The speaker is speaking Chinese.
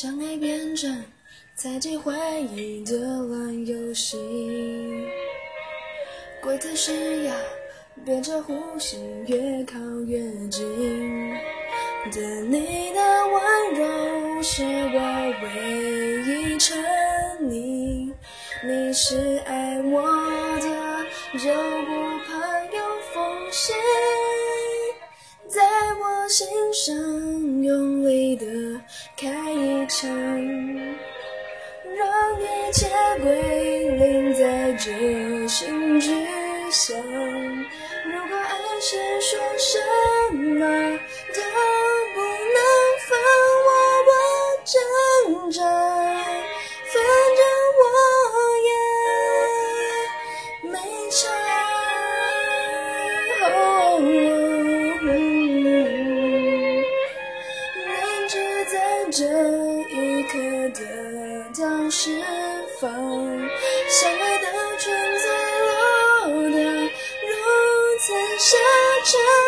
相爱变成猜忌怀疑的烂游戏，规则是要憋着呼吸，越靠越近。对你的温柔是我唯一沉溺，你是爱我的，就不怕有缝隙，在我心上用力的开一枪，让一切归零，在这心之乡。如果爱是说什么都不能放我，我挣扎，反正我也没差。这一刻得到释放，相爱的圈子落得如此下场。